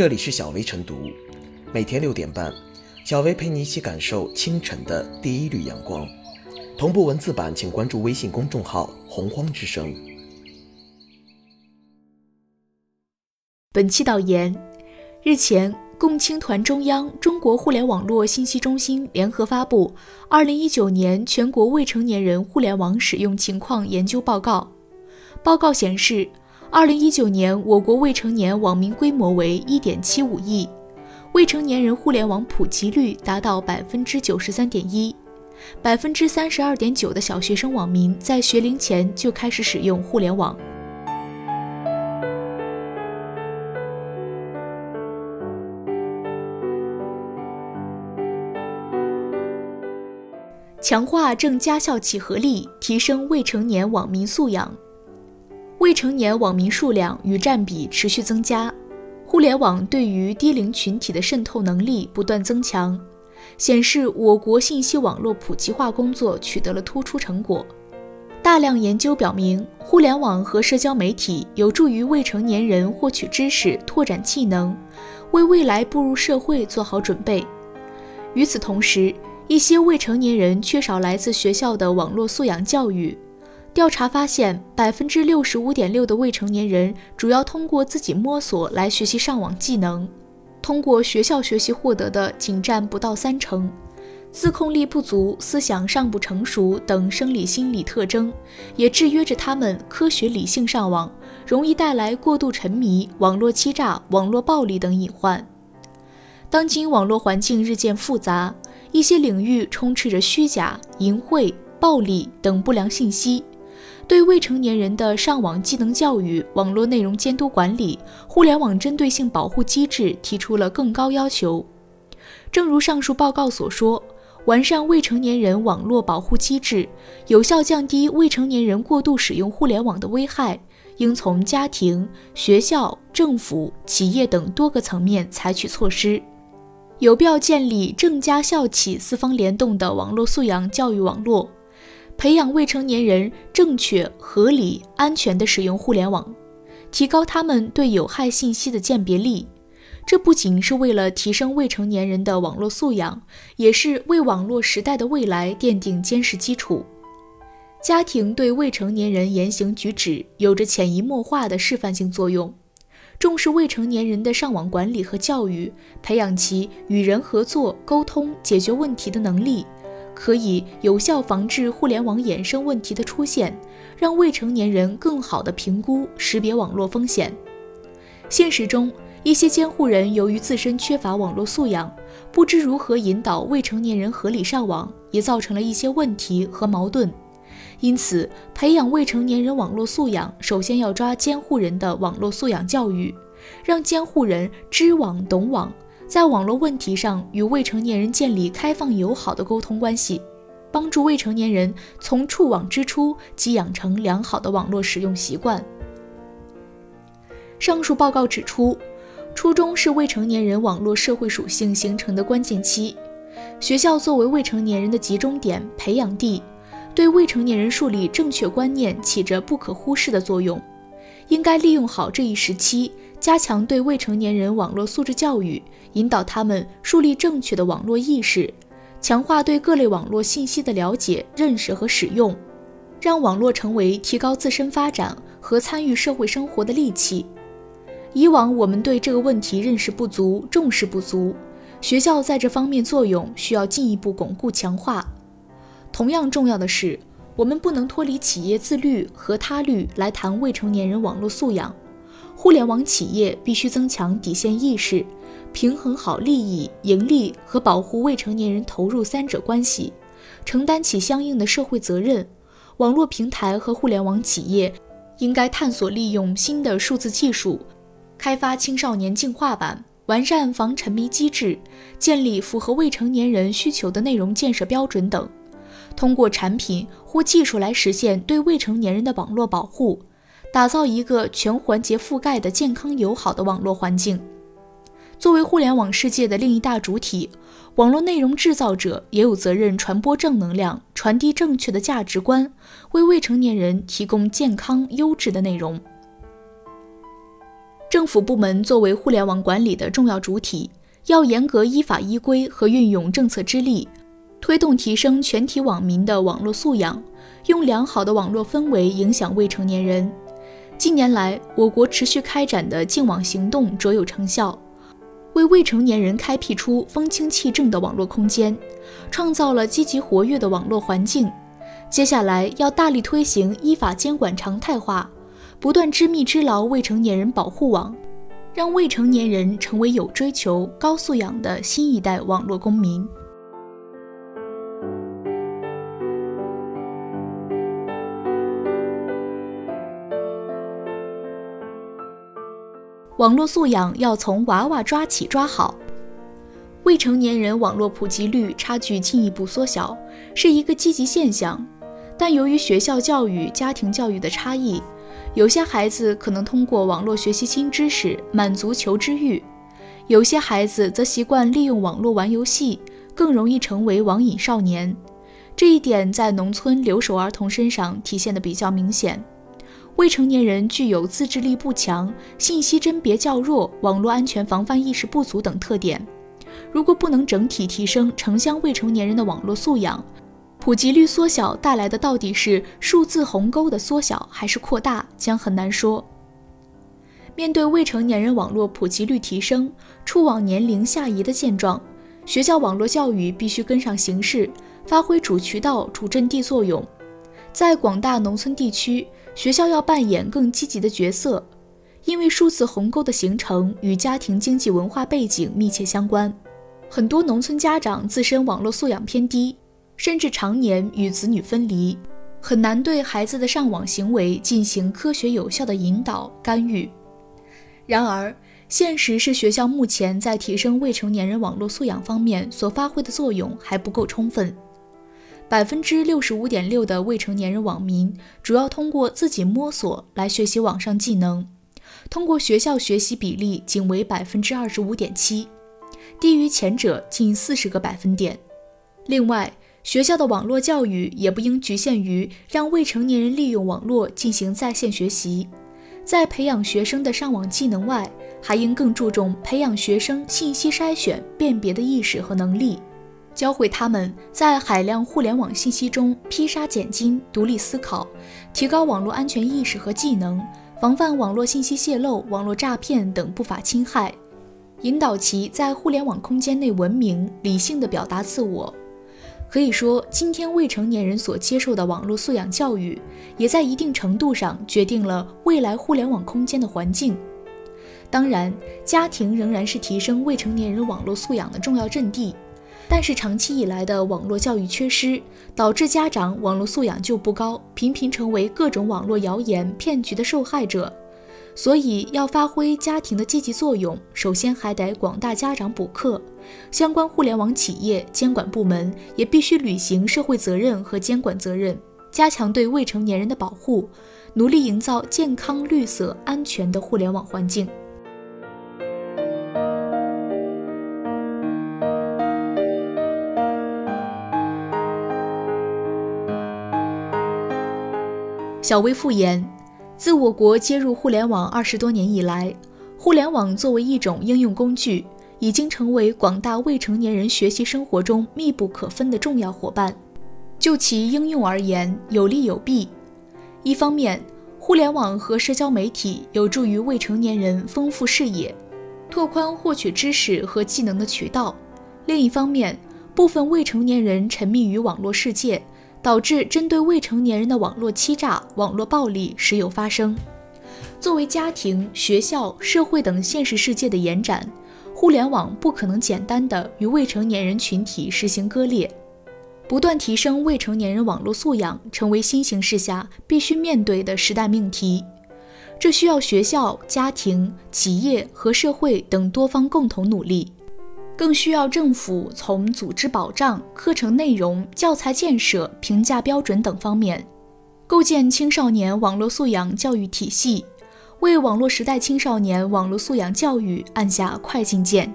这里是小薇晨读，每天六点半，小薇陪你一起感受清晨的第一缕阳光。同步文字版，请关注微信公众号“洪荒之声”。本期导言：日前，共青团中央、中国互联网络信息中心联合发布《二零一九年全国未成年人互联网使用情况研究报告》。报告显示。二零一九年，我国未成年网民规模为一点七五亿，未成年人互联网普及率达到百分之九十三点一，百分之三十二点九的小学生网民在学龄前就开始使用互联网。强化政家校企合力，提升未成年网民素养。未成年网民数量与占比持续增加，互联网对于低龄群体的渗透能力不断增强，显示我国信息网络普及化工作取得了突出成果。大量研究表明，互联网和社交媒体有助于未成年人获取知识、拓展技能，为未来步入社会做好准备。与此同时，一些未成年人缺少来自学校的网络素养教育。调查发现，百分之六十五点六的未成年人主要通过自己摸索来学习上网技能，通过学校学习获得的仅占不到三成。自控力不足、思想尚不成熟等生理心理特征，也制约着他们科学理性上网，容易带来过度沉迷、网络欺诈、网络暴力等隐患。当今网络环境日渐复杂，一些领域充斥着虚假、淫秽、暴力等不良信息。对未成年人的上网技能教育、网络内容监督管理、互联网针对性保护机制提出了更高要求。正如上述报告所说，完善未成年人网络保护机制，有效降低未成年人过度使用互联网的危害，应从家庭、学校、政府、企业等多个层面采取措施，有必要建立政家校企四方联动的网络素养教育网络。培养未成年人正确、合理、安全的使用互联网，提高他们对有害信息的鉴别力。这不仅是为了提升未成年人的网络素养，也是为网络时代的未来奠定坚实基础。家庭对未成年人言行举止有着潜移默化的示范性作用，重视未成年人的上网管理和教育，培养其与人合作、沟通、解决问题的能力。可以有效防治互联网衍生问题的出现，让未成年人更好地评估识别网络风险。现实中，一些监护人由于自身缺乏网络素养，不知如何引导未成年人合理上网，也造成了一些问题和矛盾。因此，培养未成年人网络素养，首先要抓监护人的网络素养教育，让监护人知网懂网。在网络问题上与未成年人建立开放友好的沟通关系，帮助未成年人从触网之初即养成良好的网络使用习惯。上述报告指出，初中是未成年人网络社会属性形成的关键期，学校作为未成年人的集中点、培养地，对未成年人树立正确观念起着不可忽视的作用，应该利用好这一时期。加强对未成年人网络素质教育，引导他们树立正确的网络意识，强化对各类网络信息的了解、认识和使用，让网络成为提高自身发展和参与社会生活的利器。以往我们对这个问题认识不足、重视不足，学校在这方面作用需要进一步巩固强化。同样重要的是，我们不能脱离企业自律和他律来谈未成年人网络素养。互联网企业必须增强底线意识，平衡好利益、盈利和保护未成年人投入三者关系，承担起相应的社会责任。网络平台和互联网企业应该探索利用新的数字技术，开发青少年净化版，完善防沉迷机制，建立符合未成年人需求的内容建设标准等，通过产品或技术来实现对未成年人的网络保护。打造一个全环节覆盖的健康友好的网络环境。作为互联网世界的另一大主体，网络内容制造者也有责任传播正能量，传递正确的价值观，为未成年人提供健康优质的内容。政府部门作为互联网管理的重要主体，要严格依法依规和运用政策之力，推动提升全体网民的网络素养，用良好的网络氛围影响未成年人。近年来，我国持续开展的净网行动卓有成效，为未成年人开辟出风清气正的网络空间，创造了积极活跃的网络环境。接下来要大力推行依法监管常态化，不断织密织牢未成年人保护网，让未成年人成为有追求、高素养的新一代网络公民。网络素养要从娃娃抓起抓好。未成年人网络普及率差距进一步缩小，是一个积极现象。但由于学校教育、家庭教育的差异，有些孩子可能通过网络学习新知识，满足求知欲；有些孩子则习惯利用网络玩游戏，更容易成为网瘾少年。这一点在农村留守儿童身上体现的比较明显。未成年人具有自制力不强、信息甄别较弱、网络安全防范意识不足等特点。如果不能整体提升城乡未成年人的网络素养，普及率缩小带来的到底是数字鸿沟的缩小还是扩大，将很难说。面对未成年人网络普及率提升、触网年龄下移的现状，学校网络教育必须跟上形势，发挥主渠道、主阵地作用。在广大农村地区，学校要扮演更积极的角色，因为数字鸿沟的形成与家庭经济文化背景密切相关。很多农村家长自身网络素养偏低，甚至常年与子女分离，很难对孩子的上网行为进行科学有效的引导干预。然而，现实是学校目前在提升未成年人网络素养方面所发挥的作用还不够充分。百分之六十五点六的未成年人网民主要通过自己摸索来学习网上技能，通过学校学习比例仅为百分之二十五点七，低于前者近四十个百分点。另外，学校的网络教育也不应局限于让未成年人利用网络进行在线学习，在培养学生的上网技能外，还应更注重培养学生信息筛选、辨别的意识和能力。教会他们在海量互联网信息中披沙拣金、独立思考，提高网络安全意识和技能，防范网络信息泄露、网络诈骗等不法侵害，引导其在互联网空间内文明、理性地表达自我。可以说，今天未成年人所接受的网络素养教育，也在一定程度上决定了未来互联网空间的环境。当然，家庭仍然是提升未成年人网络素养的重要阵地。但是长期以来的网络教育缺失，导致家长网络素养就不高，频频成为各种网络谣言骗局的受害者。所以要发挥家庭的积极作用，首先还得广大家长补课，相关互联网企业监管部门也必须履行社会责任和监管责任，加强对未成年人的保护，努力营造健康、绿色、安全的互联网环境。小微复言，自我国接入互联网二十多年以来，互联网作为一种应用工具，已经成为广大未成年人学习生活中密不可分的重要伙伴。就其应用而言，有利有弊。一方面，互联网和社交媒体有助于未成年人丰富视野，拓宽获取知识和技能的渠道；另一方面，部分未成年人沉迷于网络世界。导致针对未成年人的网络欺诈、网络暴力时有发生。作为家庭、学校、社会等现实世界的延展，互联网不可能简单的与未成年人群体实行割裂。不断提升未成年人网络素养，成为新形势下必须面对的时代命题。这需要学校、家庭、企业和社会等多方共同努力。更需要政府从组织保障、课程内容、教材建设、评价标准等方面，构建青少年网络素养教育体系，为网络时代青少年网络素养教育按下快进键。